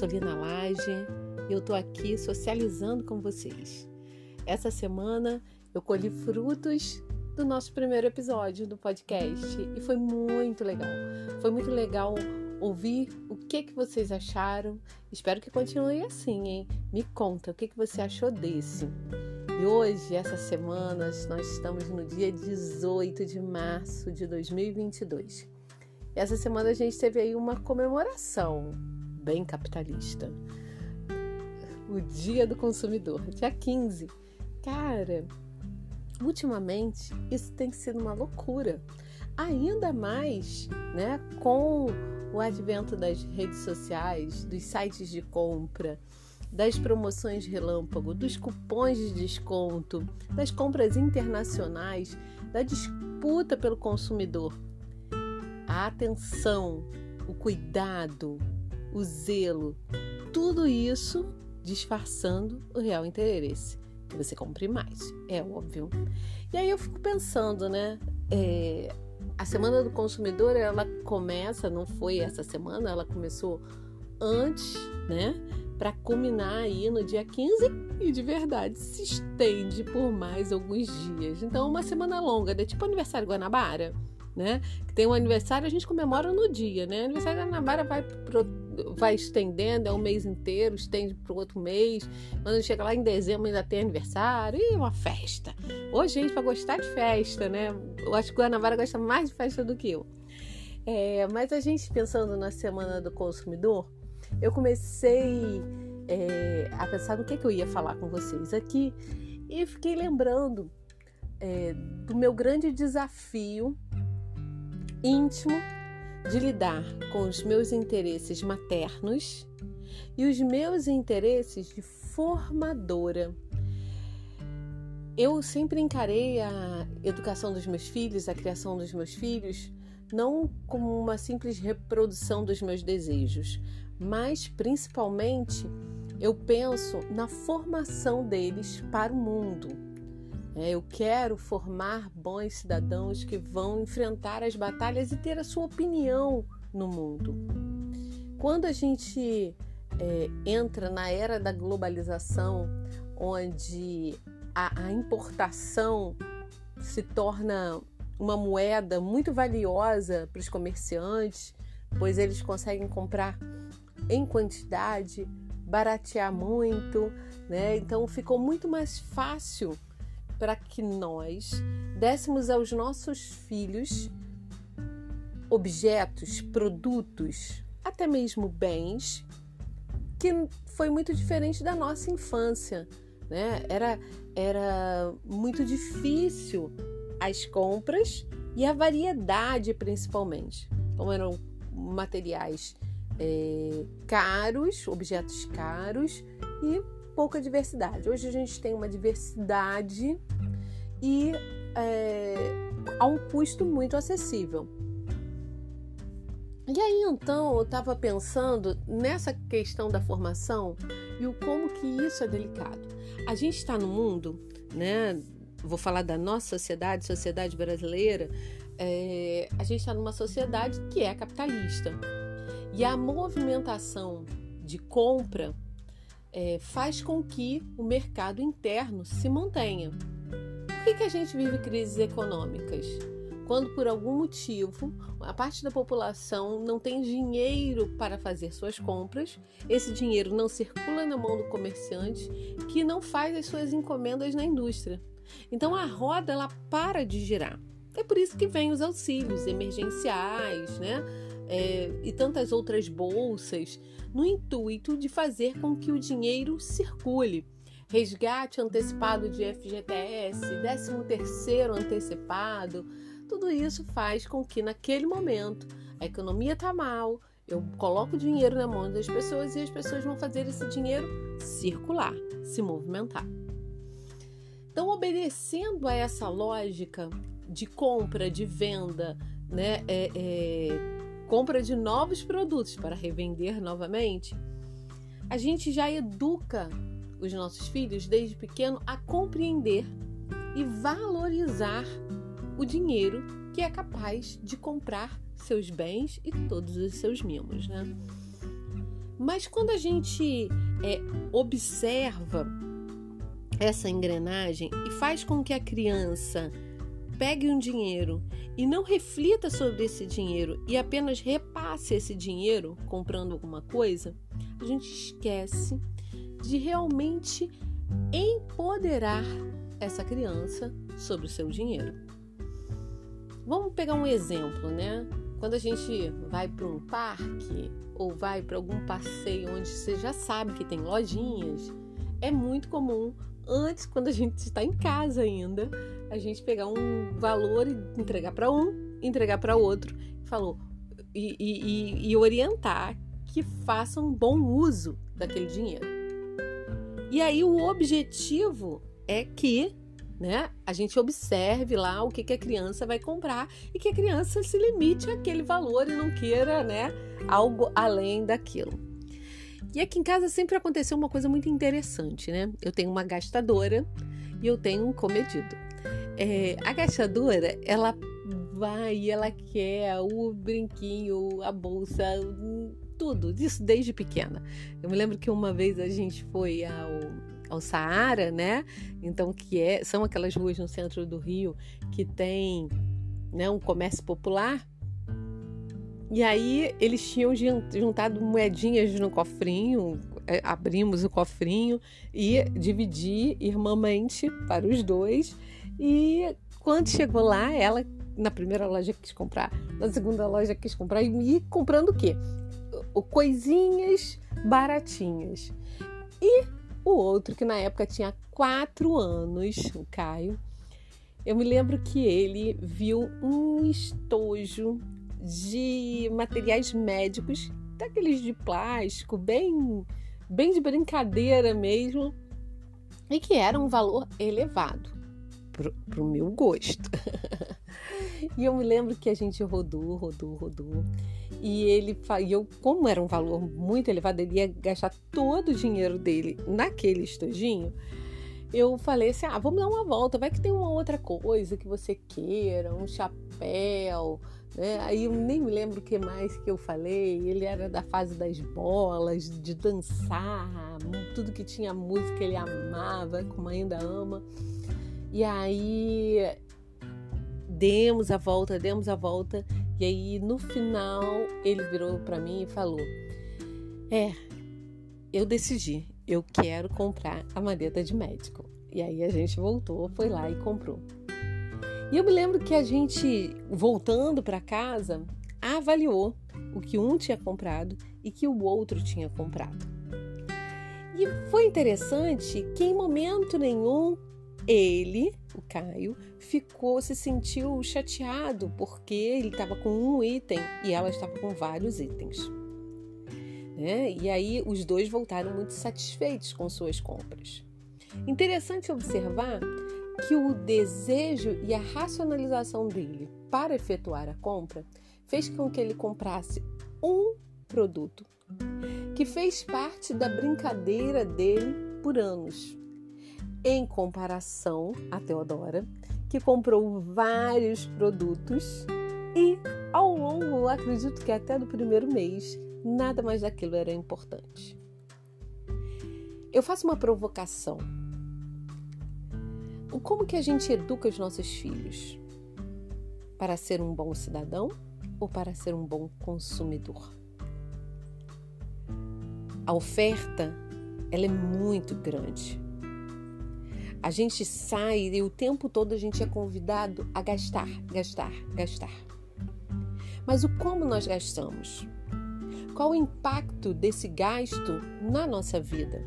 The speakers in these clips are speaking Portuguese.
sou Lina Lage e eu tô aqui socializando com vocês. Essa semana eu colhi frutos do nosso primeiro episódio do podcast e foi muito legal. Foi muito legal ouvir o que que vocês acharam. Espero que continue assim, hein? Me conta o que que você achou desse. E hoje, essa semana, nós estamos no dia 18 de março de 2022. Essa semana a gente teve aí uma comemoração bem capitalista. O Dia do Consumidor, dia 15. Cara, ultimamente isso tem sido uma loucura. Ainda mais, né, com o advento das redes sociais, dos sites de compra, das promoções relâmpago, dos cupons de desconto, das compras internacionais, da disputa pelo consumidor. A atenção, o cuidado, o zelo, tudo isso disfarçando o real interesse. Que você compre mais, é óbvio. E aí eu fico pensando, né? É, a Semana do Consumidor, ela começa, não foi essa semana, ela começou antes, né? Para culminar aí no dia 15 e de verdade se estende por mais alguns dias. Então, uma semana longa, né? Tipo aniversário Guanabara né? Que tem um aniversário, a gente comemora no dia, né? Aniversário Guanabara vai, pro, vai estendendo, é um mês inteiro, estende para o outro mês. Quando chega lá em dezembro ainda tem aniversário, e uma festa. Hoje a gente vai gostar de festa, né? Eu acho que Guanabara gosta mais de festa do que eu. É, mas a gente pensando na Semana do Consumidor, eu comecei é, a pensar no que, que eu ia falar com vocês aqui e fiquei lembrando é, do meu grande desafio íntimo de lidar com os meus interesses maternos e os meus interesses de formadora. Eu sempre encarei a educação dos meus filhos, a criação dos meus filhos, não como uma simples reprodução dos meus desejos, mas principalmente eu penso na formação deles para o mundo eu quero formar bons cidadãos que vão enfrentar as batalhas e ter a sua opinião no mundo. Quando a gente é, entra na era da globalização, onde a, a importação se torna uma moeda muito valiosa para os comerciantes, pois eles conseguem comprar em quantidade, baratear muito, né? Então ficou muito mais fácil para que nós dessemos aos nossos filhos objetos, produtos, até mesmo bens, que foi muito diferente da nossa infância. Né? Era, era muito difícil as compras e a variedade, principalmente. Como eram materiais é, caros, objetos caros e pouca diversidade. Hoje a gente tem uma diversidade e é, a um custo muito acessível. E aí então eu estava pensando nessa questão da formação e o como que isso é delicado. A gente está no mundo, né? Vou falar da nossa sociedade, sociedade brasileira. É, a gente está numa sociedade que é capitalista e a movimentação de compra é, faz com que o mercado interno se mantenha. Por que, que a gente vive crises econômicas? Quando por algum motivo a parte da população não tem dinheiro para fazer suas compras, esse dinheiro não circula na mão do comerciante que não faz as suas encomendas na indústria. Então a roda ela para de girar. É por isso que vem os auxílios emergenciais, né? É, e tantas outras bolsas no intuito de fazer com que o dinheiro circule. Resgate antecipado de FGTS, 13º antecipado, tudo isso faz com que naquele momento a economia está mal, eu coloco dinheiro na mão das pessoas e as pessoas vão fazer esse dinheiro circular, se movimentar. Então, obedecendo a essa lógica de compra, de venda, né, é, é, compra de novos produtos para revender novamente, a gente já educa os nossos filhos desde pequeno a compreender e valorizar o dinheiro que é capaz de comprar seus bens e todos os seus mimos, né? Mas quando a gente é, observa essa engrenagem e faz com que a criança pegue um dinheiro e não reflita sobre esse dinheiro e apenas repasse esse dinheiro comprando alguma coisa, a gente esquece de realmente empoderar essa criança sobre o seu dinheiro. Vamos pegar um exemplo, né? Quando a gente vai para um parque ou vai para algum passeio onde você já sabe que tem lojinhas, é muito comum antes, quando a gente está em casa ainda, a gente pegar um valor e entregar para um, entregar para outro, falou e, e, e orientar que façam um bom uso daquele dinheiro. E aí o objetivo é que né, a gente observe lá o que, que a criança vai comprar e que a criança se limite àquele valor e não queira né, algo além daquilo. E aqui em casa sempre aconteceu uma coisa muito interessante, né? Eu tenho uma gastadora e eu tenho um comedido. É, a gastadora, ela vai, ela quer o brinquinho, a bolsa, tudo, isso desde pequena. Eu me lembro que uma vez a gente foi ao, ao Saara, né? Então, que é, são aquelas ruas no centro do Rio que tem né, um comércio popular. E aí eles tinham juntado moedinhas no cofrinho, é, abrimos o cofrinho e dividi irmãmente para os dois. E quando chegou lá, ela na primeira loja quis comprar, na segunda loja quis comprar e comprando o quê? Coisinhas baratinhas. E o outro, que na época tinha quatro anos, o Caio, eu me lembro que ele viu um estojo de materiais médicos, daqueles de plástico, bem, bem de brincadeira mesmo, e que era um valor elevado para o meu gosto. e eu me lembro que a gente rodou, rodou, rodou. E ele, e eu, como era um valor muito elevado, ele ia gastar todo o dinheiro dele naquele estojinho eu falei assim: ah, vamos dar uma volta, vai que tem uma outra coisa que você queira, um chapéu. Né? Aí eu nem me lembro o que mais que eu falei. Ele era da fase das bolas, de dançar, tudo que tinha música ele amava, como ainda ama. E aí demos a volta, demos a volta. E aí no final ele virou para mim e falou: É, eu decidi, eu quero comprar a maleta de médico. E aí a gente voltou, foi lá e comprou. E eu me lembro que a gente, voltando para casa, avaliou o que um tinha comprado e que o outro tinha comprado. E foi interessante que em momento nenhum ele, o Caio, ficou, se sentiu chateado porque ele estava com um item e ela estava com vários itens. Né? E aí os dois voltaram muito satisfeitos com suas compras. Interessante observar que o desejo e a racionalização dele para efetuar a compra fez com que ele comprasse um produto que fez parte da brincadeira dele por anos. Em comparação a Teodora, que comprou vários produtos e ao longo, acredito que até do primeiro mês, nada mais daquilo era importante. Eu faço uma provocação. Como que a gente educa os nossos filhos? Para ser um bom cidadão ou para ser um bom consumidor? A oferta, ela é muito grande. A gente sai e o tempo todo a gente é convidado a gastar, gastar, gastar. Mas o como nós gastamos? Qual o impacto desse gasto na nossa vida?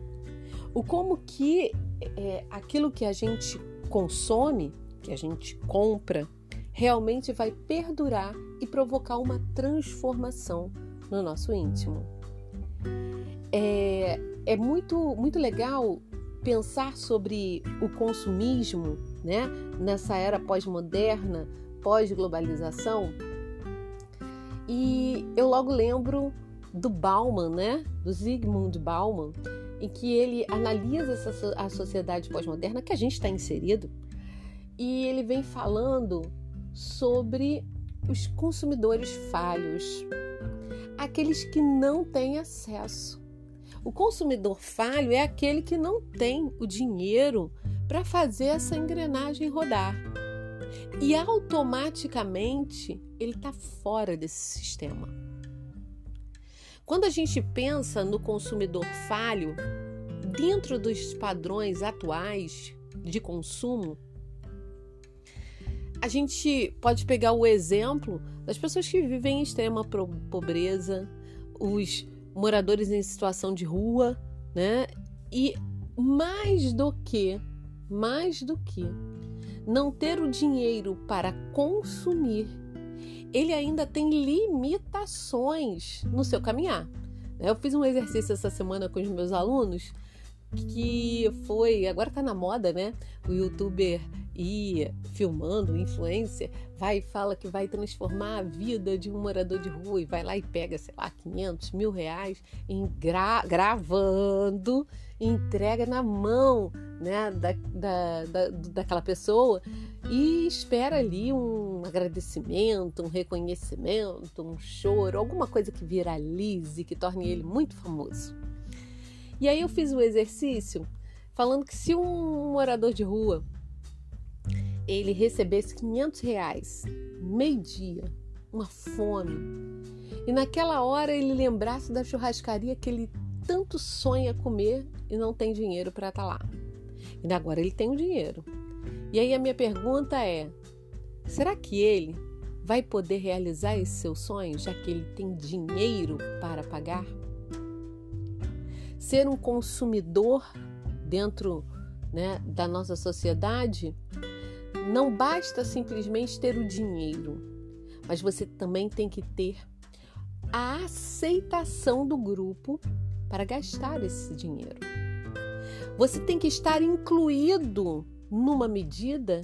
O como que é, aquilo que a gente consome, que a gente compra, realmente vai perdurar e provocar uma transformação no nosso íntimo. É, é muito, muito legal pensar sobre o consumismo né, nessa era pós-moderna, pós-globalização. E eu logo lembro do Bauman, né? Do Zygmunt Bauman, em que ele analisa essa, a sociedade pós-moderna que a gente está inserido e ele vem falando sobre os consumidores falhos, aqueles que não têm acesso O consumidor falho é aquele que não tem o dinheiro para fazer essa engrenagem rodar. E automaticamente ele está fora desse sistema. Quando a gente pensa no consumidor falho, dentro dos padrões atuais de consumo, a gente pode pegar o exemplo das pessoas que vivem em extrema pobreza, os moradores em situação de rua, né? E mais do que, mais do que não ter o dinheiro para consumir, ele ainda tem limitações no seu caminhar. Eu fiz um exercício essa semana com os meus alunos que foi, agora tá na moda, né? O youtuber e filmando, influência, vai fala que vai transformar a vida de um morador de rua e vai lá e pega, sei lá, 500 mil reais em gra gravando, entrega na mão né, da, da, da, daquela pessoa e espera ali um agradecimento, um reconhecimento, um choro, alguma coisa que viralize, que torne ele muito famoso. E aí eu fiz um exercício falando que se um morador de rua ele recebesse 500 reais, meio-dia, uma fome, e naquela hora ele lembrasse da churrascaria que ele tanto sonha comer e não tem dinheiro para estar tá lá. E agora ele tem o dinheiro. E aí a minha pergunta é: será que ele vai poder realizar esse seu sonho, já que ele tem dinheiro para pagar? Ser um consumidor dentro né, da nossa sociedade não basta simplesmente ter o dinheiro, mas você também tem que ter a aceitação do grupo para gastar esse dinheiro. Você tem que estar incluído numa medida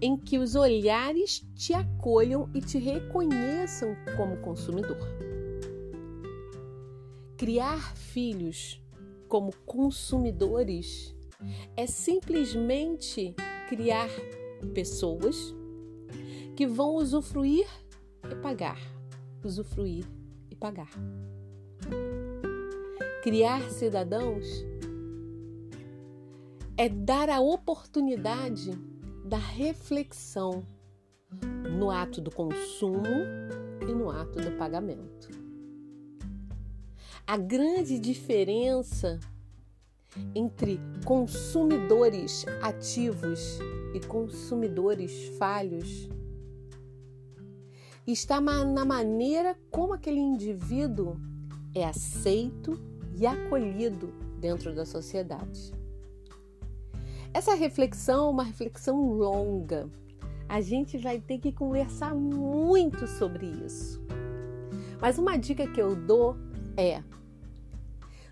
em que os olhares te acolham e te reconheçam como consumidor. Criar filhos como consumidores é simplesmente criar pessoas que vão usufruir e pagar, usufruir e pagar. Criar cidadãos é dar a oportunidade da reflexão no ato do consumo e no ato do pagamento. A grande diferença entre consumidores ativos e consumidores falhos está na maneira como aquele indivíduo é aceito e acolhido dentro da sociedade. Essa reflexão é uma reflexão longa. A gente vai ter que conversar muito sobre isso. Mas uma dica que eu dou é: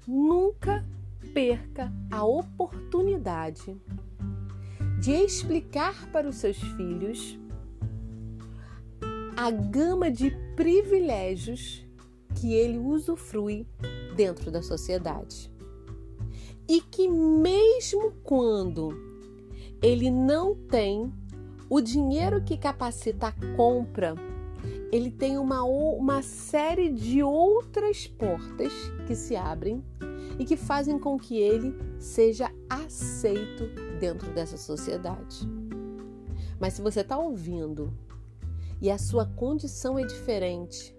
nunca perca a oportunidade de explicar para os seus filhos a gama de privilégios que ele usufrui dentro da sociedade. E que, mesmo quando ele não tem o dinheiro que capacita a compra, ele tem uma, uma série de outras portas que se abrem e que fazem com que ele seja aceito dentro dessa sociedade. Mas se você está ouvindo e a sua condição é diferente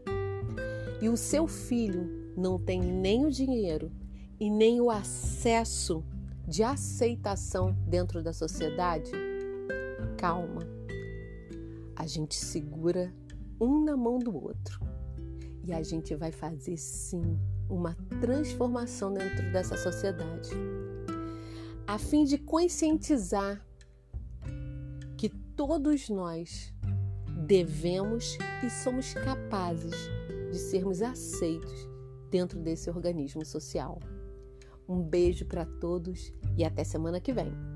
e o seu filho não tem nem o dinheiro e nem o acesso de aceitação dentro da sociedade, calma. A gente segura um na mão do outro e a gente vai fazer sim uma transformação dentro dessa sociedade, a fim de conscientizar que todos nós devemos e somos capazes de sermos aceitos dentro desse organismo social. Um beijo para todos e até semana que vem.